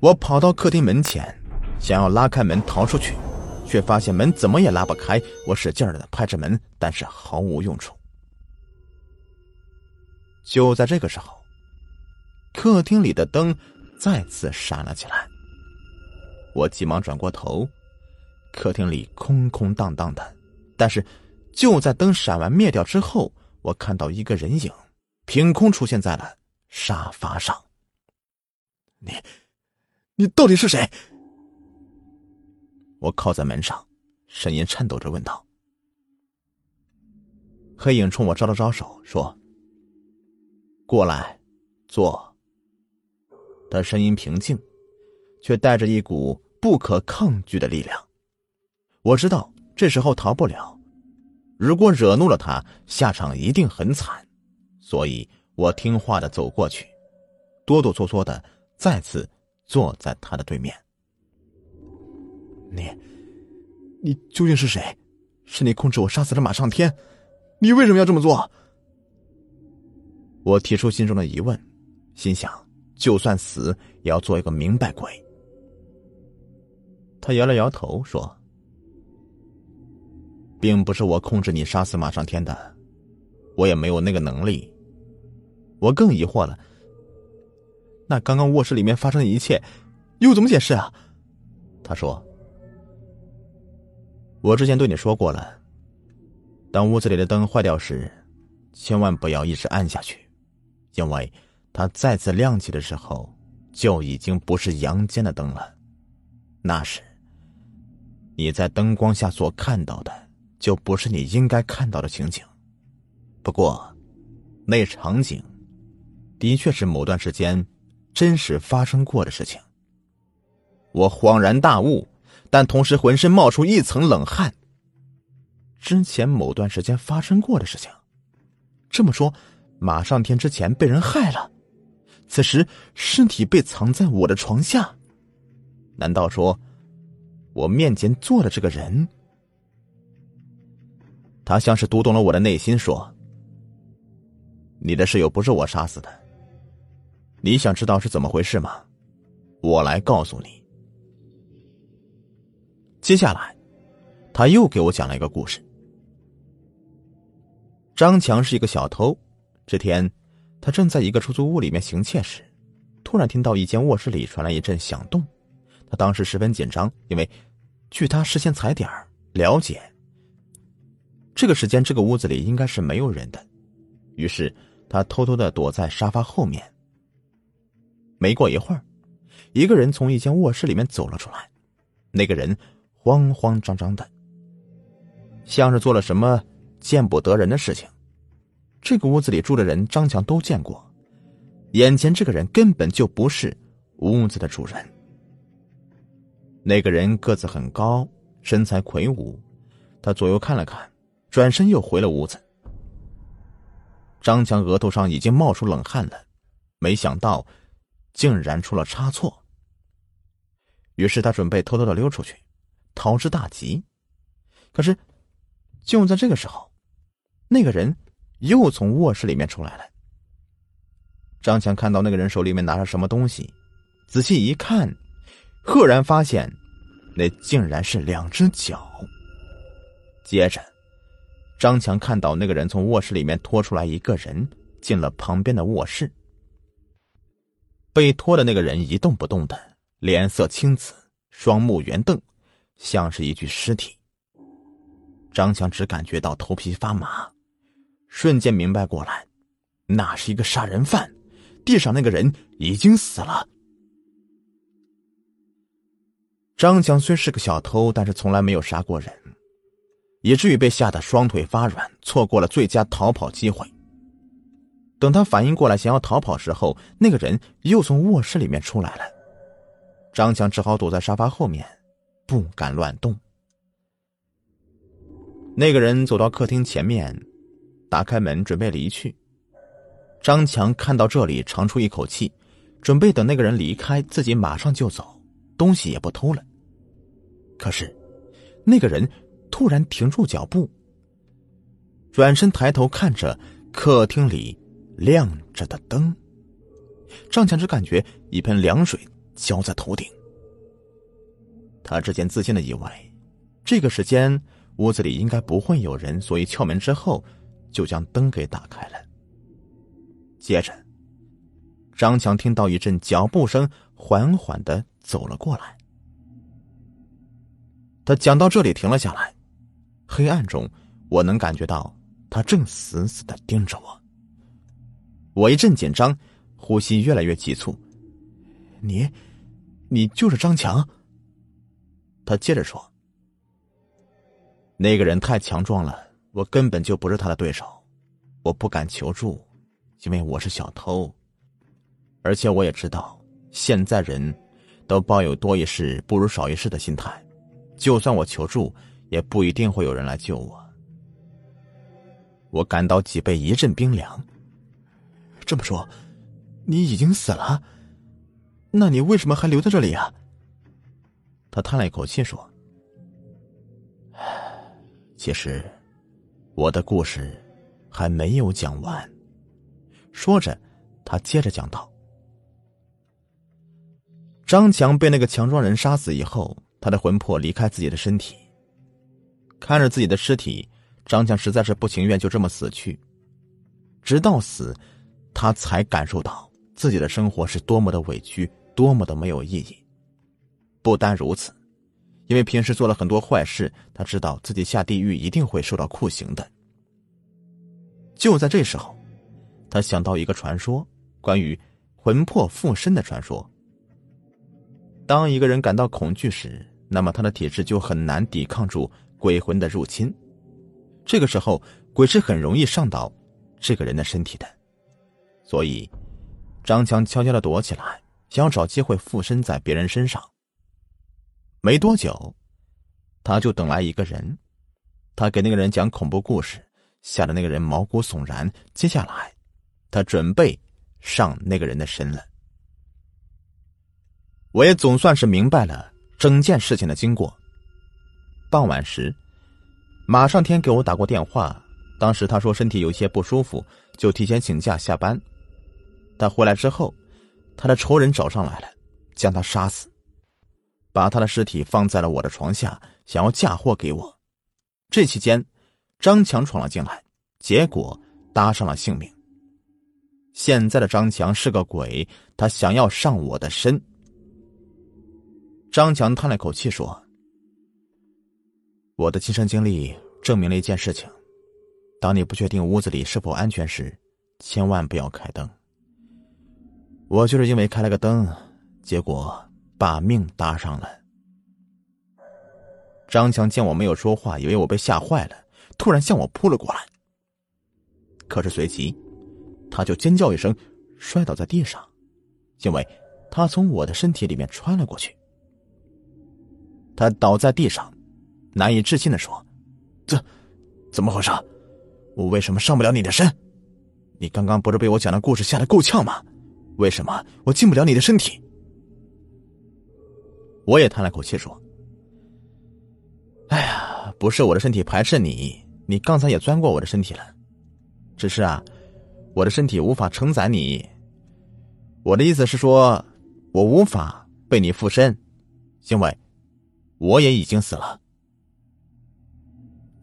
我跑到客厅门前，想要拉开门逃出去，却发现门怎么也拉不开。我使劲的拍着门，但是毫无用处。就在这个时候，客厅里的灯再次闪了起来。我急忙转过头，客厅里空空荡荡的。但是，就在灯闪完灭掉之后，我看到一个人影，凭空出现在了沙发上。你，你到底是谁？我靠在门上，声音颤抖着问道。黑影冲我招了招手，说。过来，坐。他声音平静，却带着一股不可抗拒的力量。我知道这时候逃不了，如果惹怒了他，下场一定很惨。所以我听话的走过去，哆哆嗦嗦的再次坐在他的对面。你，你究竟是谁？是你控制我杀死了马上天？你为什么要这么做？我提出心中的疑问，心想，就算死也要做一个明白鬼。他摇了摇头说：“并不是我控制你杀死马上天的，我也没有那个能力。”我更疑惑了，那刚刚卧室里面发生的一切，又怎么解释啊？他说：“我之前对你说过了，当屋子里的灯坏掉时，千万不要一直按下去。”因为，它再次亮起的时候，就已经不是阳间的灯了。那时，你在灯光下所看到的，就不是你应该看到的情景。不过，那场景，的确是某段时间真实发生过的事情。我恍然大悟，但同时浑身冒出一层冷汗。之前某段时间发生过的事情，这么说。马上天之前被人害了，此时尸体被藏在我的床下。难道说，我面前坐的这个人？他像是读懂了我的内心，说：“你的室友不是我杀死的。你想知道是怎么回事吗？我来告诉你。”接下来，他又给我讲了一个故事。张强是一个小偷。这天，他正在一个出租屋里面行窃时，突然听到一间卧室里传来一阵响动。他当时十分紧张，因为据他事先踩点了解，这个时间这个屋子里应该是没有人的。于是他偷偷的躲在沙发后面。没过一会儿，一个人从一间卧室里面走了出来。那个人慌慌张张的，像是做了什么见不得人的事情。这个屋子里住的人，张强都见过。眼前这个人根本就不是屋子的主人。那个人个子很高，身材魁梧。他左右看了看，转身又回了屋子。张强额头上已经冒出冷汗了，没想到竟然出了差错。于是他准备偷偷的溜出去，逃之大吉。可是就在这个时候，那个人。又从卧室里面出来了。张强看到那个人手里面拿着什么东西，仔细一看，赫然发现，那竟然是两只脚。接着，张强看到那个人从卧室里面拖出来一个人，进了旁边的卧室。被拖的那个人一动不动的，脸色青紫，双目圆瞪，像是一具尸体。张强只感觉到头皮发麻。瞬间明白过来，那是一个杀人犯，地上那个人已经死了。张强虽是个小偷，但是从来没有杀过人，以至于被吓得双腿发软，错过了最佳逃跑机会。等他反应过来想要逃跑时候，那个人又从卧室里面出来了。张强只好躲在沙发后面，不敢乱动。那个人走到客厅前面。打开门，准备离去。张强看到这里，长出一口气，准备等那个人离开，自己马上就走，东西也不偷了。可是，那个人突然停住脚步，转身抬头看着客厅里亮着的灯。张强只感觉一盆凉水浇在头顶。他之前自信的以为，这个时间屋子里应该不会有人，所以敲门之后就将灯给打开了。接着，张强听到一阵脚步声缓缓的走了过来。他讲到这里停了下来，黑暗中我能感觉到他正死死的盯着我。我一阵紧张，呼吸越来越急促。你，你就是张强。他接着说：“那个人太强壮了，我根本就不是他的对手，我不敢求助，因为我是小偷，而且我也知道，现在人都抱有多一事不如少一事的心态。”就算我求助，也不一定会有人来救我。我感到脊背一阵冰凉。这么说，你已经死了？那你为什么还留在这里啊？他叹了一口气说：“其实，我的故事还没有讲完。”说着，他接着讲道：“张强被那个强壮人杀死以后。”他的魂魄离开自己的身体，看着自己的尸体，张强实在是不情愿就这么死去。直到死，他才感受到自己的生活是多么的委屈，多么的没有意义。不单如此，因为平时做了很多坏事，他知道自己下地狱一定会受到酷刑的。就在这时候，他想到一个传说，关于魂魄附身的传说。当一个人感到恐惧时，那么他的体质就很难抵抗住鬼魂的入侵，这个时候鬼是很容易上到这个人的身体的，所以张强悄悄的躲起来，想要找机会附身在别人身上。没多久，他就等来一个人，他给那个人讲恐怖故事，吓得那个人毛骨悚然。接下来，他准备上那个人的身了。我也总算是明白了。整件事情的经过。傍晚时，马上天给我打过电话，当时他说身体有些不舒服，就提前请假下班。他回来之后，他的仇人找上来了，将他杀死，把他的尸体放在了我的床下，想要嫁祸给我。这期间，张强闯了进来，结果搭上了性命。现在的张强是个鬼，他想要上我的身。张强叹了口气说：“我的亲身经历证明了一件事情：当你不确定屋子里是否安全时，千万不要开灯。我就是因为开了个灯，结果把命搭上了。”张强见我没有说话，以为我被吓坏了，突然向我扑了过来。可是随即，他就尖叫一声，摔倒在地上，因为他从我的身体里面穿了过去。他倒在地上，难以置信的说：“这怎么回事？我为什么上不了你的身？你刚刚不是被我讲的故事吓得够呛吗？为什么我进不了你的身体？”我也叹了口气说：“哎呀，不是我的身体排斥你，你刚才也钻过我的身体了，只是啊，我的身体无法承载你。我的意思是说，我无法被你附身，因为。”我也已经死了。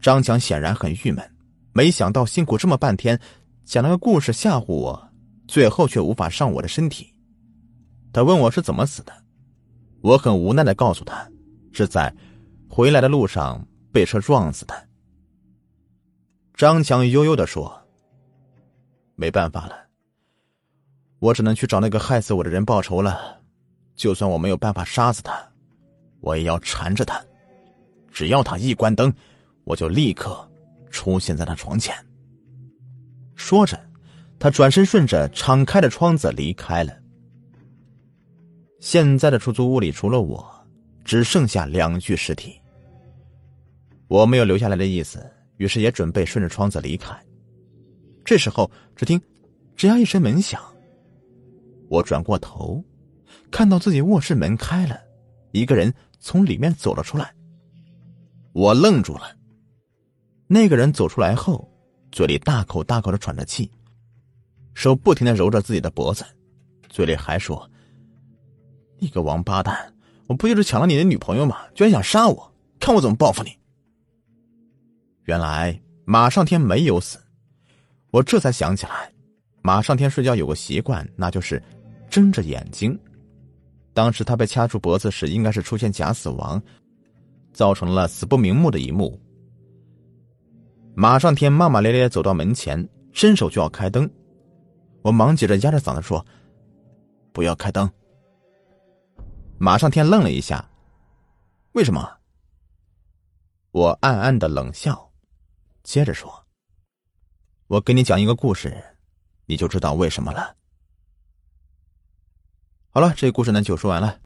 张强显然很郁闷，没想到辛苦这么半天，讲了个故事吓唬我，最后却无法上我的身体。他问我是怎么死的，我很无奈的告诉他，是在回来的路上被车撞死的。张强悠悠的说：“没办法了，我只能去找那个害死我的人报仇了。就算我没有办法杀死他。”我也要缠着他，只要他一关灯，我就立刻出现在他床前。说着，他转身顺着敞开的窗子离开了。现在的出租屋里除了我，只剩下两具尸体。我没有留下来的意思，于是也准备顺着窗子离开。这时候，只听“吱呀”一声门响，我转过头，看到自己卧室门开了，一个人。从里面走了出来，我愣住了。那个人走出来后，嘴里大口大口的喘着气，手不停的揉着自己的脖子，嘴里还说：“你个王八蛋！我不就是抢了你的女朋友吗？居然想杀我！看我怎么报复你！原来马上天没有死，我这才想起来，马上天睡觉有个习惯，那就是睁着眼睛。当时他被掐住脖子时，应该是出现假死亡，造成了死不瞑目的一幕。马上天骂骂咧咧走到门前，伸手就要开灯，我忙急着压着嗓子说：“不要开灯。”马上天愣了一下，为什么？我暗暗的冷笑。接着说：“我给你讲一个故事，你就知道为什么了。”好了，这个故事呢就说完了。